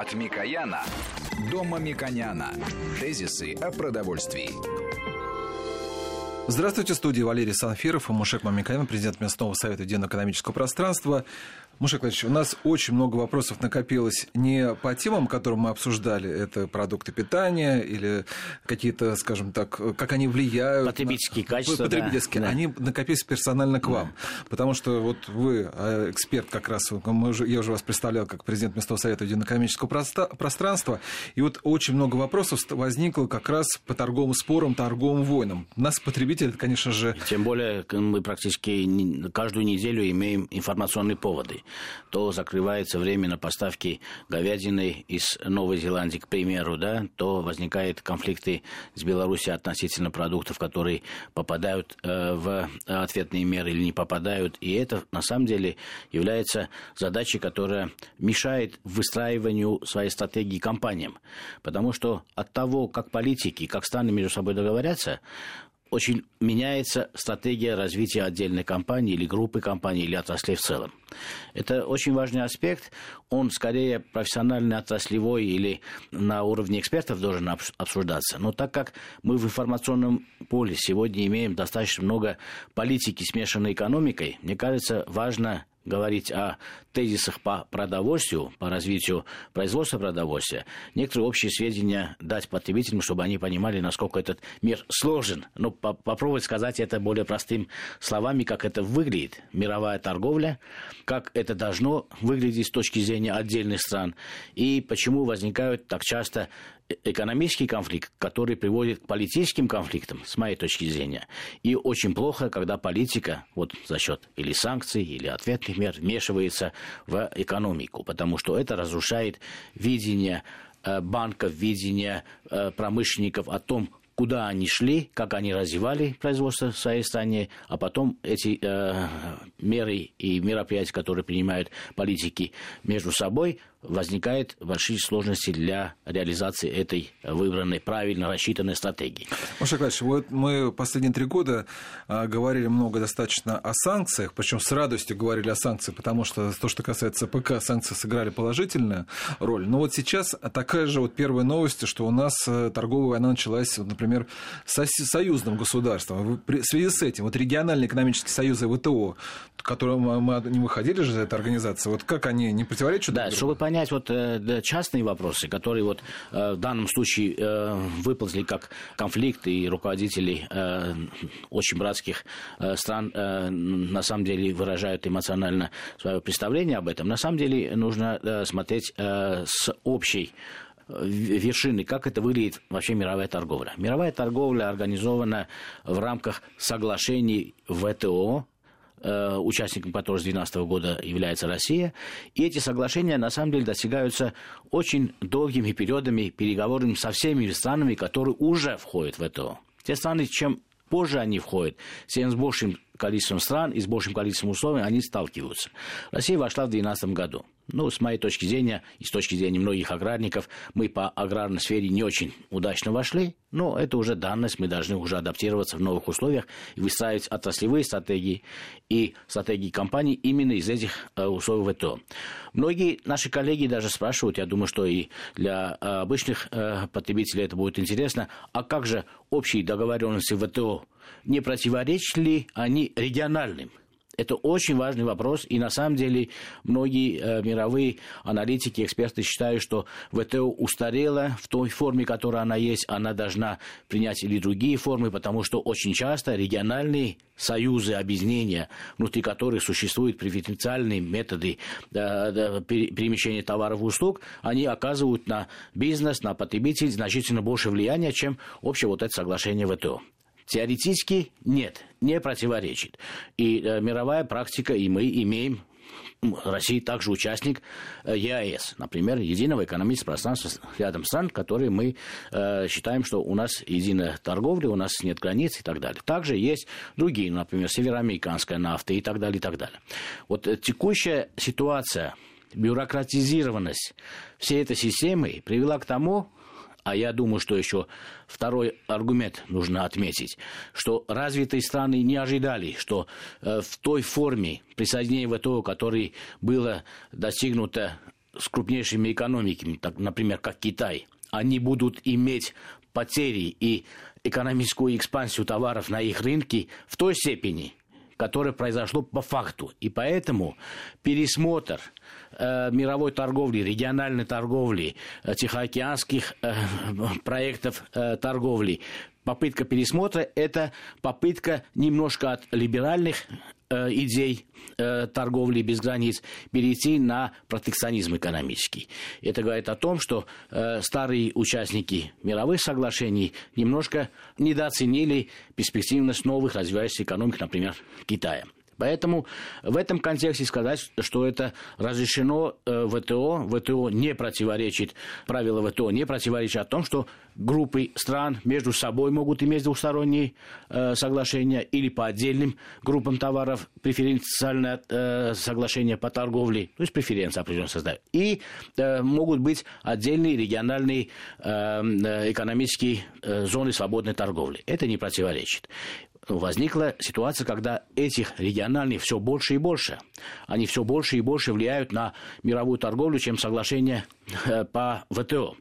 От Микояна до Мамиконяна. Тезисы о продовольствии. Здравствуйте, студии Валерий Санфиров и Мушек Мамиканян, президент местного совета единого экономического пространства. Мушек Владимирович, у нас очень много вопросов накопилось не по темам, которые мы обсуждали, это продукты питания или какие-то, скажем так, как они влияют. Потребительские качества. Потребительские. Да. Они накопились персонально к вам. Да. Потому что вот вы а, эксперт как раз, мы уже, я уже вас представлял как президент местного совета единого экономического пространства, и вот очень много вопросов возникло как раз по торговым спорам, торговым войнам. Нас, потребители, это, конечно же... Тем более мы практически каждую неделю имеем информационные поводы то закрывается время на поставки говядины из Новой Зеландии, к примеру, да, то возникают конфликты с Беларусью относительно продуктов, которые попадают э, в ответные меры или не попадают. И это на самом деле является задачей, которая мешает выстраиванию своей стратегии компаниям. Потому что от того, как политики, как страны между собой договорятся, очень меняется стратегия развития отдельной компании или группы компаний или отраслей в целом. Это очень важный аспект. Он скорее профессионально отраслевой или на уровне экспертов должен обсуждаться. Но так как мы в информационном поле сегодня имеем достаточно много политики, смешанной экономикой, мне кажется, важно говорить о тезисах по продовольствию, по развитию производства продовольствия, некоторые общие сведения дать потребителям, чтобы они понимали, насколько этот мир сложен. Ну, по попробовать сказать это более простым словами, как это выглядит. Мировая торговля, как это должно выглядеть с точки зрения отдельных стран, и почему возникают так часто экономический конфликт, который приводит к политическим конфликтам, с моей точки зрения. И очень плохо, когда политика вот за счет или санкций, или ответных мер вмешивается в экономику, потому что это разрушает видение э, банков, видение э, промышленников о том, куда они шли, как они развивали производство в своей стране, а потом эти э, меры и мероприятия, которые принимают политики между собой, возникают большие сложности для реализации этой выбранной, правильно рассчитанной стратегии. Маша Николаевич, вот мы последние три года а, говорили много достаточно о санкциях, причем с радостью говорили о санкциях, потому что то, что касается ПК, санкции сыграли положительную роль. Но вот сейчас такая же вот первая новость, что у нас э, торговая война началась, вот, например, с союзным государством. В связи с этим, вот региональные экономические союзы ВТО, которые мы не выходили же из этой организации, вот как они не противоречат да, друг другу? понять вот э, частные вопросы, которые вот э, в данном случае э, выползли как конфликт, и руководители очень братских стран на самом деле выражают эмоционально свое представление об этом. На самом деле нужно смотреть с общей вершины, как это выглядит вообще мировая торговля. Мировая торговля организована в рамках соглашений ВТО, Э, участником которого с 2012 года является Россия. И эти соглашения, на самом деле, достигаются очень долгими периодами переговорами со всеми странами, которые уже входят в это. Те страны, чем позже они входят, тем с большим количеством стран и с большим количеством условий они сталкиваются. Россия вошла в 2012 году. Ну, с моей точки зрения, и с точки зрения многих аграрников, мы по аграрной сфере не очень удачно вошли, но это уже данность, мы должны уже адаптироваться в новых условиях и выстраивать отраслевые стратегии и стратегии компаний именно из этих э, условий ВТО. Многие наши коллеги даже спрашивают, я думаю, что и для э, обычных э, потребителей это будет интересно, а как же общие договоренности ВТО, не противоречат ли они региональным? Это очень важный вопрос, и на самом деле многие э, мировые аналитики, эксперты считают, что ВТО устарела в той форме, которая она есть, она должна принять или другие формы, потому что очень часто региональные союзы, объединения, внутри которых существуют преференциальные методы э, перемещения товаров и услуг, они оказывают на бизнес, на потребителей значительно больше влияния, чем общее вот это соглашение ВТО. Теоретически нет, не противоречит. И э, мировая практика, и мы имеем Россия также участник э, ЕАЭС, например, единого экономического пространства рядом стран, которые мы э, считаем, что у нас единая торговля, у нас нет границ и так далее. Также есть другие, например, североамериканская нафта и так далее, и так далее. Вот э, текущая ситуация, бюрократизированность всей этой системы привела к тому, а я думаю, что еще второй аргумент нужно отметить, что развитые страны не ожидали, что э, в той форме присоединения ВТО, которой было достигнуто с крупнейшими экономиками, так, например, как Китай, они будут иметь потери и экономическую экспансию товаров на их рынке в той степени, которое произошло по факту. И поэтому пересмотр э, мировой торговли, региональной торговли, э, тихоокеанских э, проектов торговли, попытка пересмотра – это попытка немножко от либеральных идей э, торговли без границ перейти на протекционизм экономический. Это говорит о том, что э, старые участники мировых соглашений немножко недооценили перспективность новых развивающихся экономик, например, Китая. Поэтому в этом контексте сказать, что это разрешено э, ВТО, ВТО не противоречит, правила ВТО не противоречат о том, что группы стран между собой могут иметь двухсторонние э, соглашения или по отдельным группам товаров преференциальное э, соглашение по торговле, то есть преференции определенно создают. И э, могут быть отдельные региональные экономические зоны свободной торговли. Это не противоречит возникла ситуация, когда этих региональных все больше и больше. Они все больше и больше влияют на мировую торговлю, чем соглашение э, по ВТО.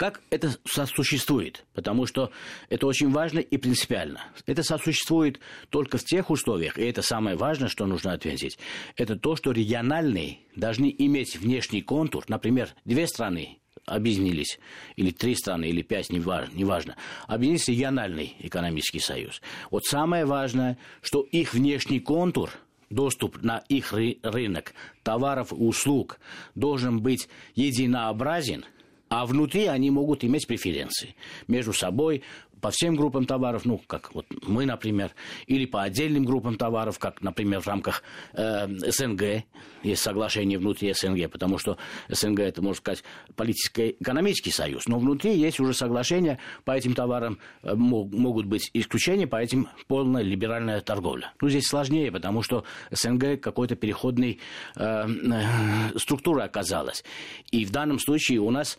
Как это сосуществует? Потому что это очень важно и принципиально. Это сосуществует только в тех условиях, и это самое важное, что нужно ответить. Это то, что региональные должны иметь внешний контур. Например, две страны объединились, или три страны, или пять, неважно, неважно, объединились региональный экономический союз. Вот самое важное, что их внешний контур – доступ на их рынок товаров и услуг должен быть единообразен, а внутри они могут иметь преференции между собой, по всем группам товаров, ну, как вот мы, например, или по отдельным группам товаров, как, например, в рамках э, СНГ, есть соглашение внутри СНГ, потому что СНГ это, можно сказать, политическо-экономический союз, но внутри есть уже соглашения по этим товарам, э, могут быть исключения, по этим полная либеральная торговля. Ну, здесь сложнее, потому что СНГ какой-то переходной э, э, структурой оказалась. И в данном случае у нас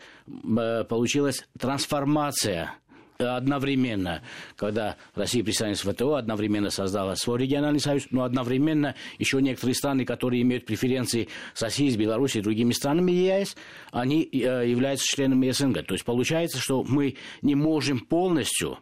получилась трансформация одновременно, когда Россия присоединилась в ВТО, одновременно создала свой региональный союз, но одновременно еще некоторые страны, которые имеют преференции с Россией, с Белоруссией другими странами ЕС, они э, являются членами СНГ. То есть получается, что мы не можем полностью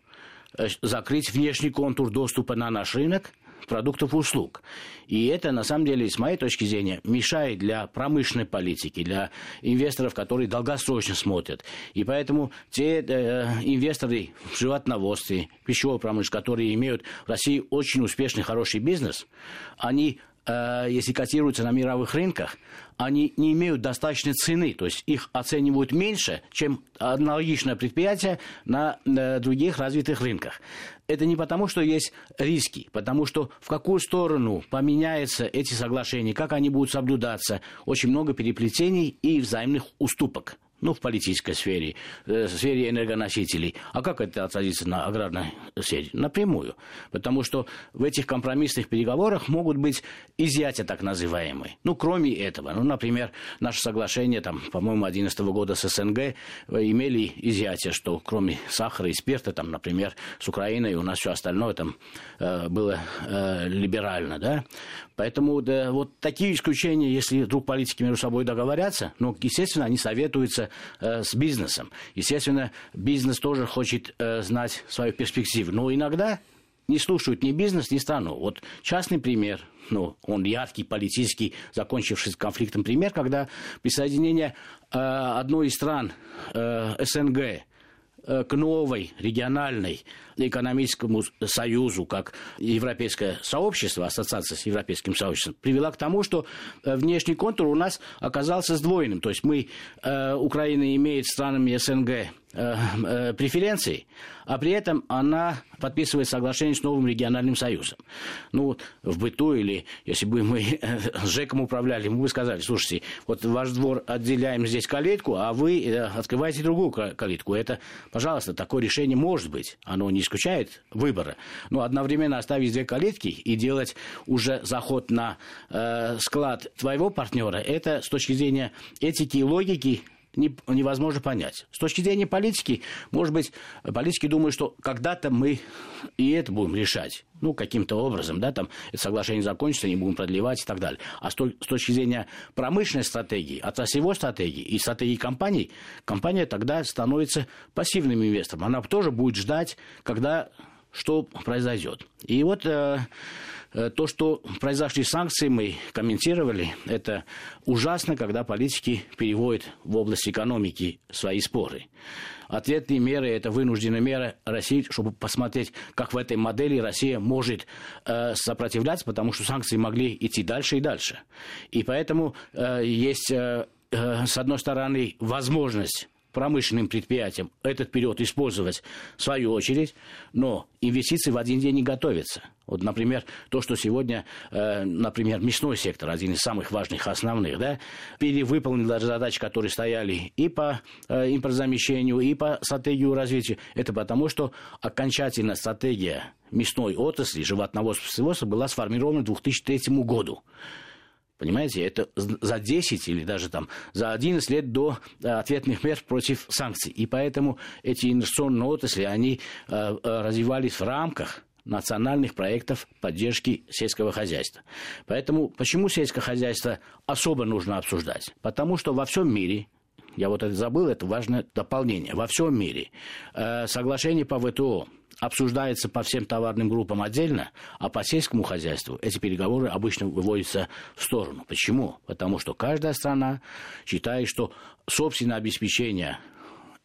э, закрыть внешний контур доступа на наш рынок, продуктов и услуг. И это, на самом деле, с моей точки зрения, мешает для промышленной политики, для инвесторов, которые долгосрочно смотрят. И поэтому те э, инвесторы в животноводстве, пищевой промышленности, которые имеют в России очень успешный, хороший бизнес, они если котируются на мировых рынках, они не имеют достаточной цены, то есть их оценивают меньше, чем аналогичное предприятие на э, других развитых рынках. Это не потому, что есть риски, потому что в какую сторону поменяются эти соглашения, как они будут соблюдаться, очень много переплетений и взаимных уступок ну, в политической сфере, э, в сфере энергоносителей. А как это отразится на аграрной сфере? Напрямую. Потому что в этих компромиссных переговорах могут быть изъятия так называемые. Ну, кроме этого. Ну, например, наше соглашение, там, по-моему, 2011 года с СНГ э, имели изъятие, что кроме сахара и спирта, там, например, с Украиной у нас все остальное там э, было э, либерально, да. Поэтому да, вот такие исключения, если вдруг политики между собой договорятся, ну, естественно, они советуются э, с бизнесом. Естественно, бизнес тоже хочет э, знать свою перспективу. Но иногда не слушают ни бизнес, ни страну. Вот частный пример, ну, он яркий, политический, закончившийся конфликтом пример, когда присоединение э, одной из стран э, СНГ к новой региональной экономическому союзу, как европейское сообщество, ассоциация с европейским сообществом, привела к тому, что э, внешний контур у нас оказался сдвоенным. То есть мы, э, Украина имеет странами СНГ э, э, преференции, а при этом она подписывает соглашение с новым региональным союзом. Ну, в быту или если бы мы с ЖЭКом управляли, мы бы сказали, слушайте, вот ваш двор отделяем здесь калитку, а вы э, открываете другую калитку. Это, пожалуйста, такое решение может быть. Оно не исключает выбора. Но одновременно оставить две калитки и делать уже заход на э, склад твоего партнера, это с точки зрения этики и логики невозможно понять. С точки зрения политики, может быть, политики думают, что когда-то мы и это будем решать. Ну, каким-то образом, да, там соглашение закончится, не будем продлевать и так далее. А с точки зрения промышленной стратегии, отраслевой стратегии и стратегии компаний, компания тогда становится пассивным инвестором. Она тоже будет ждать, когда что произойдет. И вот э, э, то, что произошли санкции, мы комментировали, это ужасно, когда политики переводят в область экономики свои споры. Ответные меры – это вынужденная мера России, чтобы посмотреть, как в этой модели Россия может э, сопротивляться, потому что санкции могли идти дальше и дальше. И поэтому э, есть, э, э, с одной стороны, возможность промышленным предприятиям этот период использовать в свою очередь, но инвестиции в один день не готовятся. Вот, например, то, что сегодня, э, например, мясной сектор, один из самых важных, основных, да, перевыполнил даже задачи, которые стояли и по э, импортзамещению, и по стратегию развития. Это потому, что окончательная стратегия мясной отрасли, животноводства была сформирована к 2003 году. Понимаете, это за 10 или даже там за 11 лет до э, ответных мер против санкций. И поэтому эти инвестиционные отрасли, они э, э, развивались в рамках национальных проектов поддержки сельского хозяйства. Поэтому почему сельское хозяйство особо нужно обсуждать? Потому что во всем мире я вот это забыл, это важное дополнение. Во всем мире соглашение по ВТО обсуждается по всем товарным группам отдельно, а по сельскому хозяйству эти переговоры обычно выводятся в сторону. Почему? Потому что каждая страна считает, что собственное обеспечение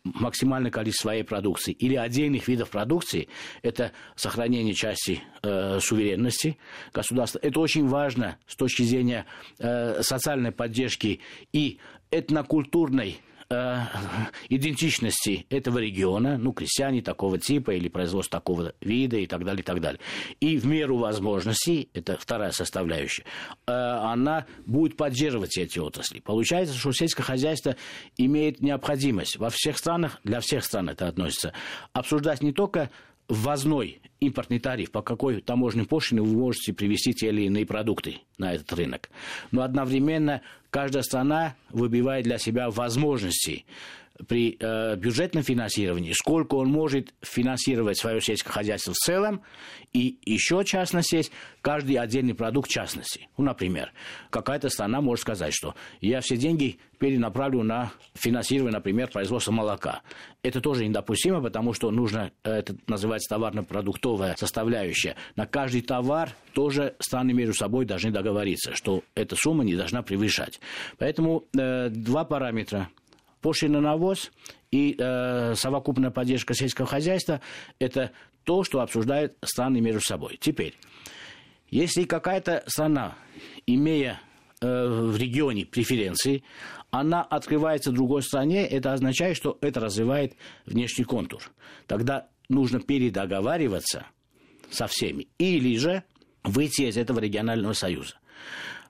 максимальное количество своей продукции или отдельных видов продукции, это сохранение части э, суверенности государства. Это очень важно с точки зрения э, социальной поддержки и этнокультурной э, идентичности этого региона, ну, крестьяне такого типа или производство такого вида и так далее, и так далее. И в меру возможностей, это вторая составляющая, э, она будет поддерживать эти отрасли. Получается, что сельское хозяйство имеет необходимость во всех странах, для всех стран это относится, обсуждать не только ввозной импортный тариф, по какой таможенной пошлине вы можете привезти те или иные продукты на этот рынок. Но одновременно каждая страна выбивает для себя возможности при э, бюджетном финансировании, сколько он может финансировать свое сельское хозяйство в целом, и еще частность есть, каждый отдельный продукт частности. Ну, например, какая-то страна может сказать, что я все деньги перенаправлю на финансирование, например, производства молока. Это тоже недопустимо, потому что нужно, э, это называется товарно-продуктовая составляющая. На каждый товар тоже страны между собой должны договориться, что эта сумма не должна превышать. Поэтому э, два параметра пошлина на навоз и э, совокупная поддержка сельского хозяйства – это то, что обсуждают страны между собой. Теперь, если какая-то страна, имея э, в регионе преференции, она открывается другой стране, это означает, что это развивает внешний контур. Тогда нужно передоговариваться со всеми. Или же выйти из этого регионального союза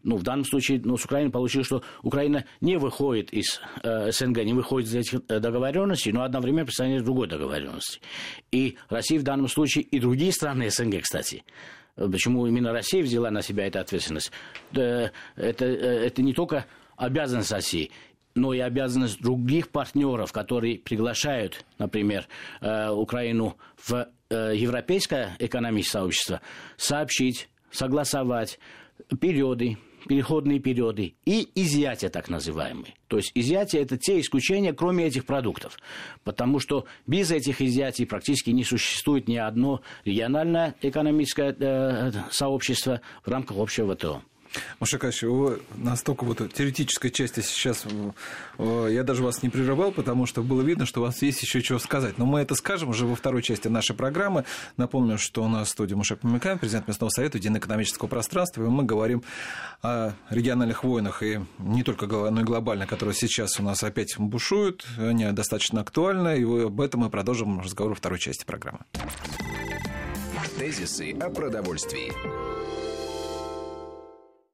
ну, в данном случае ну, с Украиной получилось, что Украина не выходит из э, СНГ, не выходит из этих э, договоренностей, но одновременно представляет другой договоренности. И Россия в данном случае, и другие страны СНГ, кстати, почему именно Россия взяла на себя эту ответственность, это, это, это не только обязанность России, но и обязанность других партнеров, которые приглашают, например, э, Украину в э, европейское экономическое сообщество, сообщить, согласовать периоды, переходные периоды, и изъятия так называемые. То есть изъятия – это те исключения, кроме этих продуктов. Потому что без этих изъятий практически не существует ни одно региональное экономическое э, сообщество в рамках общего ВТО. Машакач, настолько вот теоретической части сейчас, э, я даже вас не прерывал, потому что было видно, что у вас есть еще чего сказать. Но мы это скажем уже во второй части нашей программы. Напомню, что у нас в студии Мушек Мамикан, президент местного совета Единого экономического пространства, и мы говорим о региональных войнах, и не только но и глобально, которые сейчас у нас опять бушуют, они достаточно актуальны, и об этом мы продолжим разговор во второй части программы. Тезисы о продовольствии.